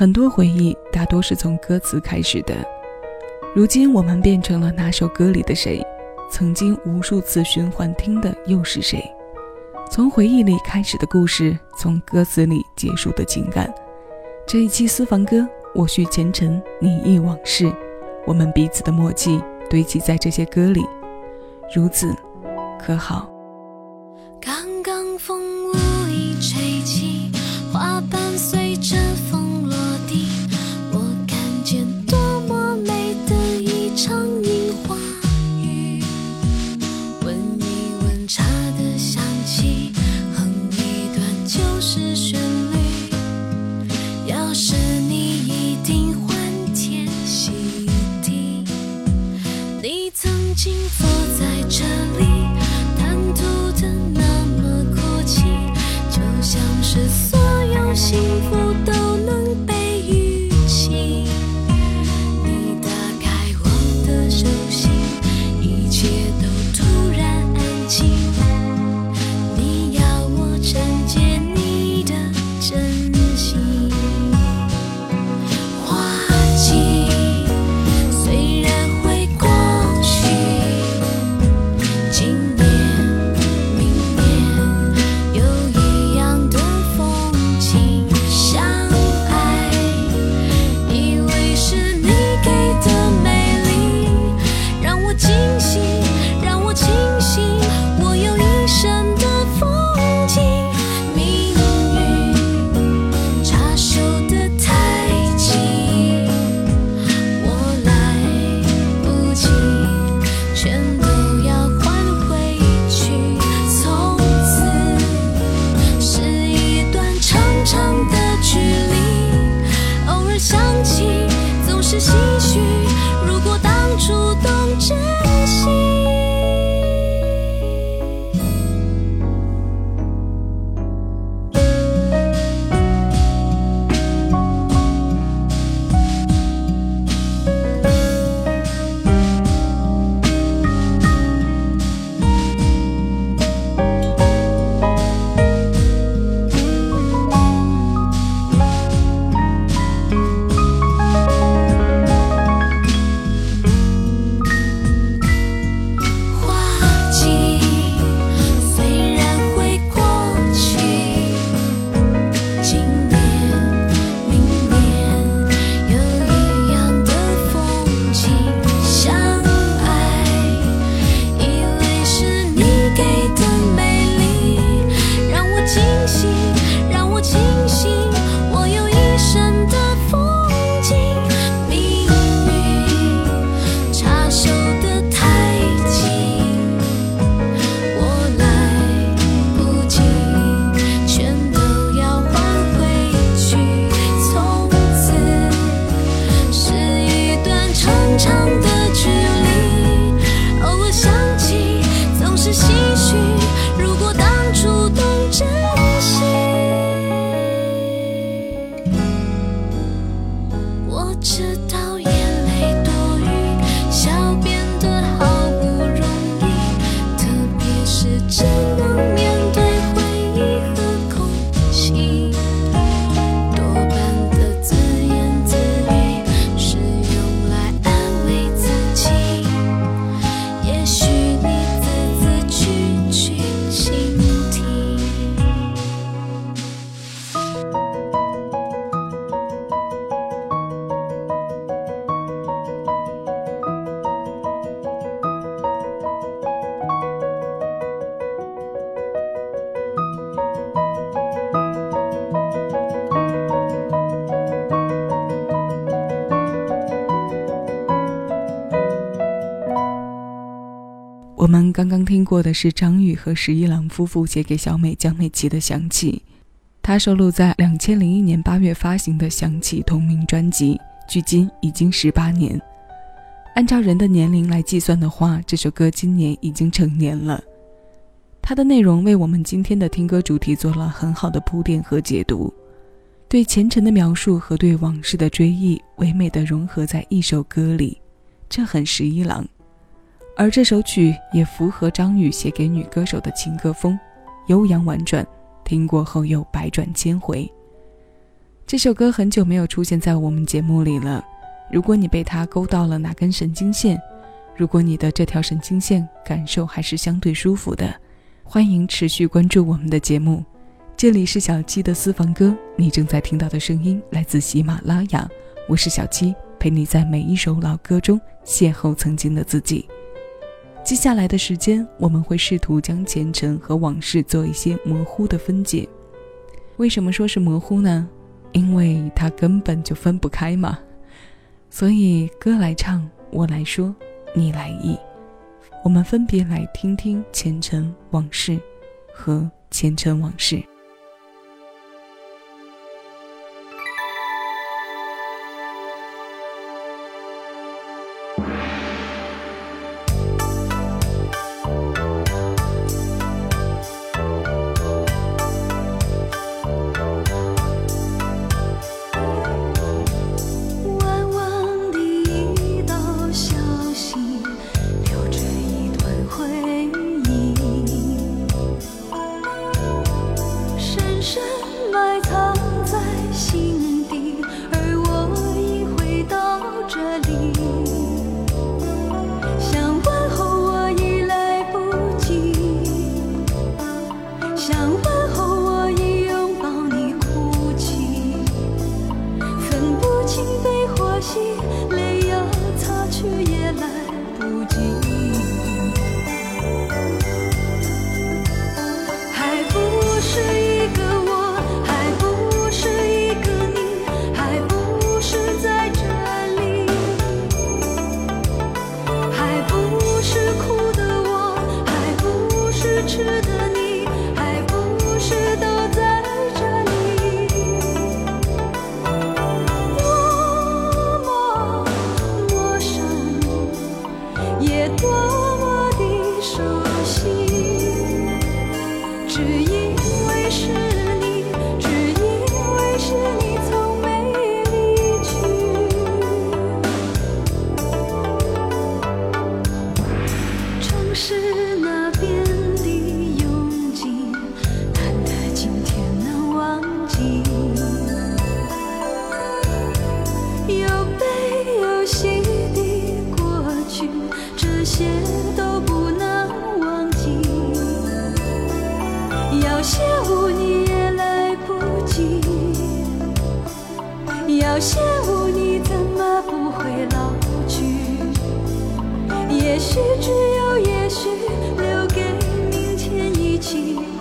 很多回忆大多是从歌词开始的，如今我们变成了那首歌里的谁？曾经无数次循环听的又是谁？从回忆里开始的故事，从歌词里结束的情感。这一期私房歌，我叙前尘，你忆往事，我们彼此的默契堆积在这些歌里，如此，可好？刚刚风。山。刚刚听过的是张宇和十一郎夫妇写给小美、江美琪的《想起》，它收录在两千零一年八月发行的《想起》同名专辑，距今已经十八年。按照人的年龄来计算的话，这首歌今年已经成年了。它的内容为我们今天的听歌主题做了很好的铺垫和解读，对前尘的描述和对往事的追忆，唯美的融合在一首歌里，这很十一郎。而这首曲也符合张宇写给女歌手的情歌风，悠扬婉转，听过后又百转千回。这首歌很久没有出现在我们节目里了。如果你被它勾到了哪根神经线，如果你的这条神经线感受还是相对舒服的，欢迎持续关注我们的节目。这里是小七的私房歌，你正在听到的声音来自喜马拉雅，我是小七，陪你在每一首老歌中邂逅曾经的自己。接下来的时间，我们会试图将前尘和往事做一些模糊的分解。为什么说是模糊呢？因为它根本就分不开嘛。所以，歌来唱，我来说，你来译。我们分别来听听前尘往事和前尘往事。要羡慕你也来不及，要羡慕你怎么不会老去？也许只有也许，留给明天一起。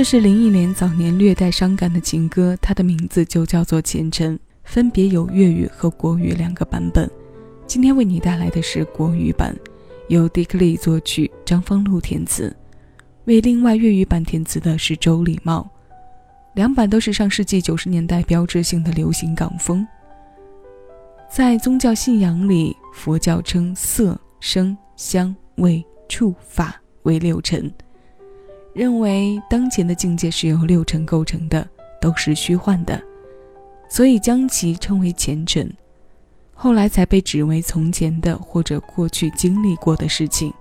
这是林忆莲早年略带伤感的情歌，它的名字就叫做《前尘》，分别有粤语和国语两个版本。今天为你带来的是国语版，由 Dick Lee 作曲，张方露填词；为另外粤语版填词的是周礼茂。两版都是上世纪九十年代标志性的流行港风。在宗教信仰里，佛教称色、声、香、味、触、法为六尘。认为当前的境界是由六尘构成的，都是虚幻的，所以将其称为前尘，后来才被指为从前的或者过去经历过的事情。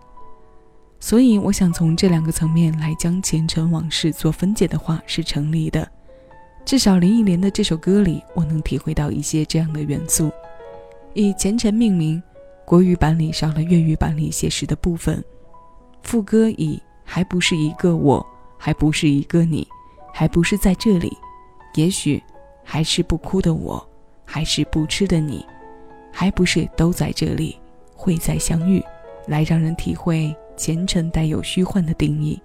所以，我想从这两个层面来将前尘往事做分解的话是成立的。至少林忆莲的这首歌里，我能体会到一些这样的元素。以前尘命名，国语版里少了粤语版里写实的部分，副歌以。还不是一个我，还不是一个你，还不是在这里，也许还是不哭的我，还是不吃的你，还不是都在这里，会再相遇，来让人体会前尘带有虚幻的定义。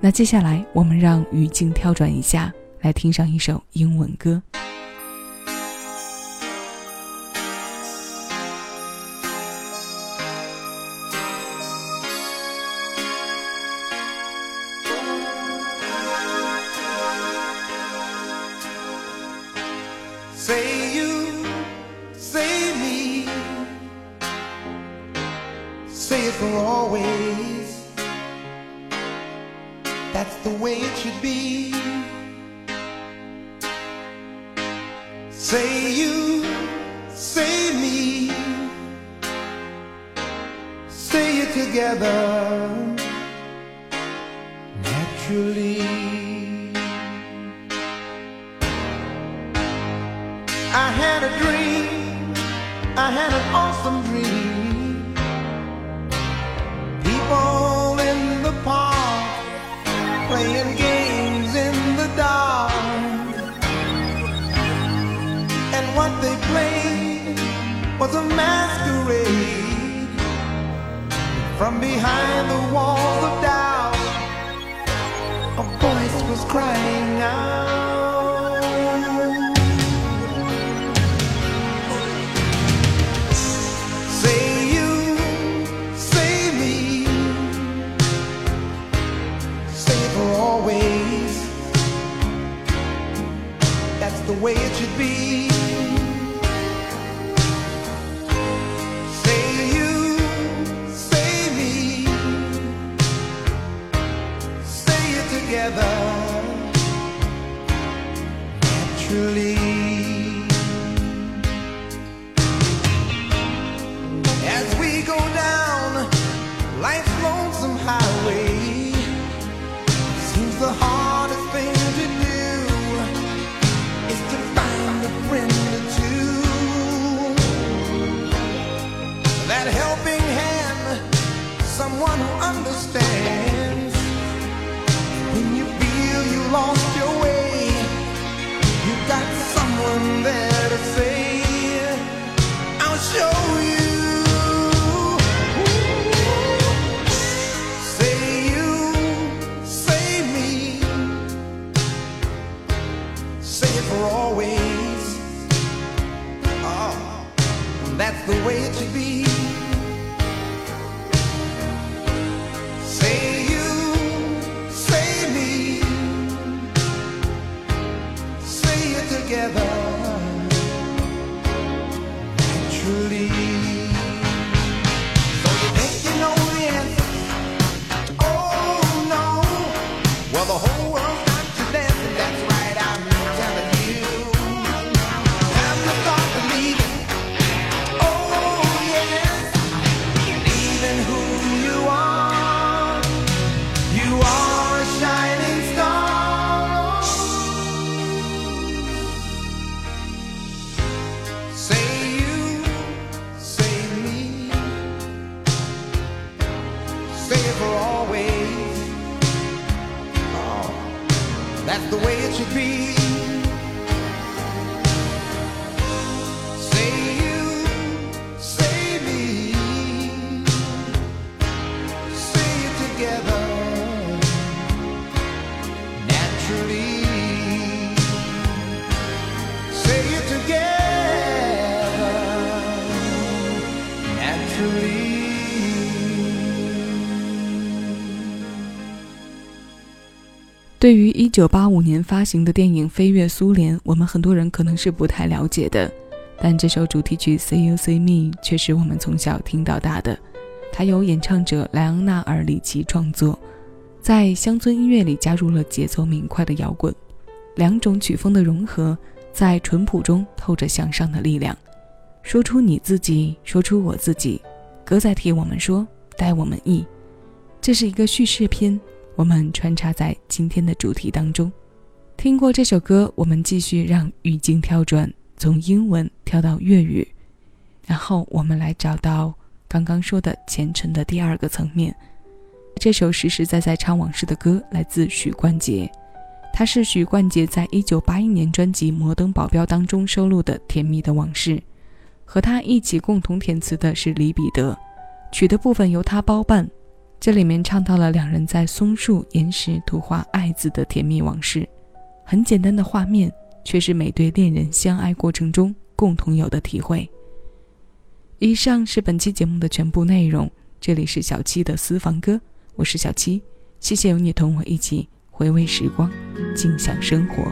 那接下来我们让语境跳转一下，来听上一首英文歌。Say you, say me. Say it for always. That's the way it should be. Say you, say me. Say it together. behind the walls of doubt, a voice was crying out. Say you, say me, say for always. That's the way it should be. someone who understands. When you feel you lost your way, you have got someone there to say, I'll show you. Say you, say me, say it for always. Oh, that's the way it should be. That's the way it should be. 对于1985年发行的电影《飞越苏联》，我们很多人可能是不太了解的，但这首主题曲《See You See Me》却是我们从小听到大的。它由演唱者莱昂纳尔·里奇创作，在乡村音乐里加入了节奏明快的摇滚，两种曲风的融合在淳朴中透着向上的力量。说出你自己，说出我自己，歌在替我们说，带我们意。这是一个叙事篇，我们穿插在今天的主题当中。听过这首歌，我们继续让语境跳转，从英文跳到粤语，然后我们来找到刚刚说的前程的第二个层面。这首实实在在唱往事的歌来自许冠杰，他是许冠杰在一九八一年专辑《摩登保镖》当中收录的《甜蜜的往事》，和他一起共同填词的是李彼得，曲的部分由他包办。这里面唱到了两人在松树岩石涂画“爱”字的甜蜜往事，很简单的画面，却是每对恋人相爱过程中共同有的体会。以上是本期节目的全部内容，这里是小七的私房歌，我是小七，谢谢有你同我一起回味时光，静享生活。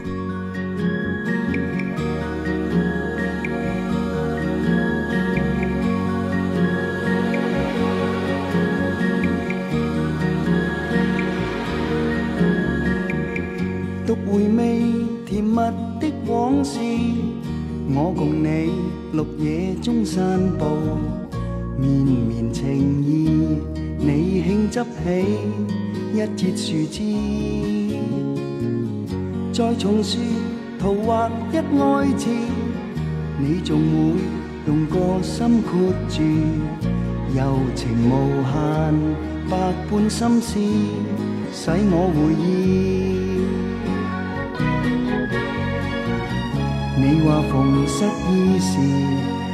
我共你绿野中散步，绵绵情意，你轻执起一截树枝，再重树图画一爱字，你仲会用个心括住，柔情无限，百般心思，使我回忆。你话逢失意时，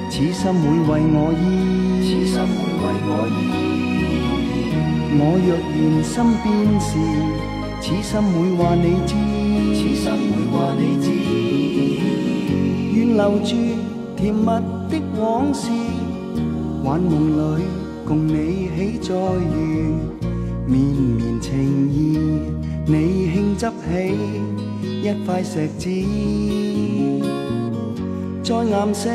此心会为我医。此心会为我医。我若然心变时，此心会话你知。此心会话你知。愿留住甜蜜的往事，幻梦里共你起再遇。绵绵情意，你轻执起一块石子。在岩石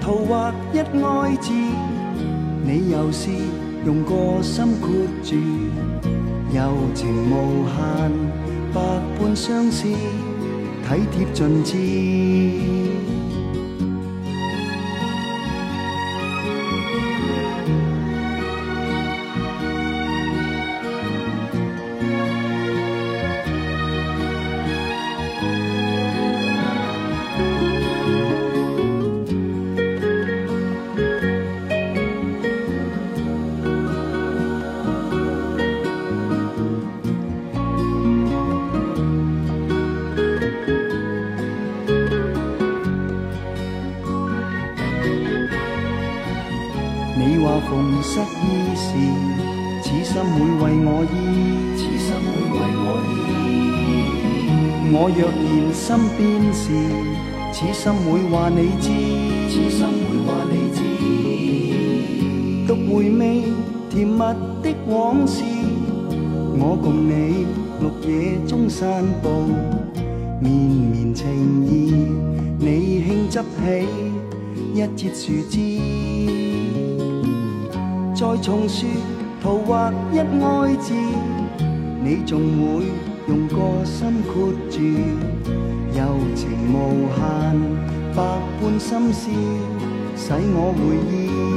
涂画一爱字，你又是用个心括住，柔情无限，百般相思，体贴尽致。失意时，此心会为我意，此心会为我意。我若然心变时，此心会话你知，此心会话你知。独回味甜蜜的往事，我共你绿野中散步，绵绵情意，你轻执起一截树枝。再重说图画一爱字，你仲会用个心括住，柔情无限，百般心思，使我回忆。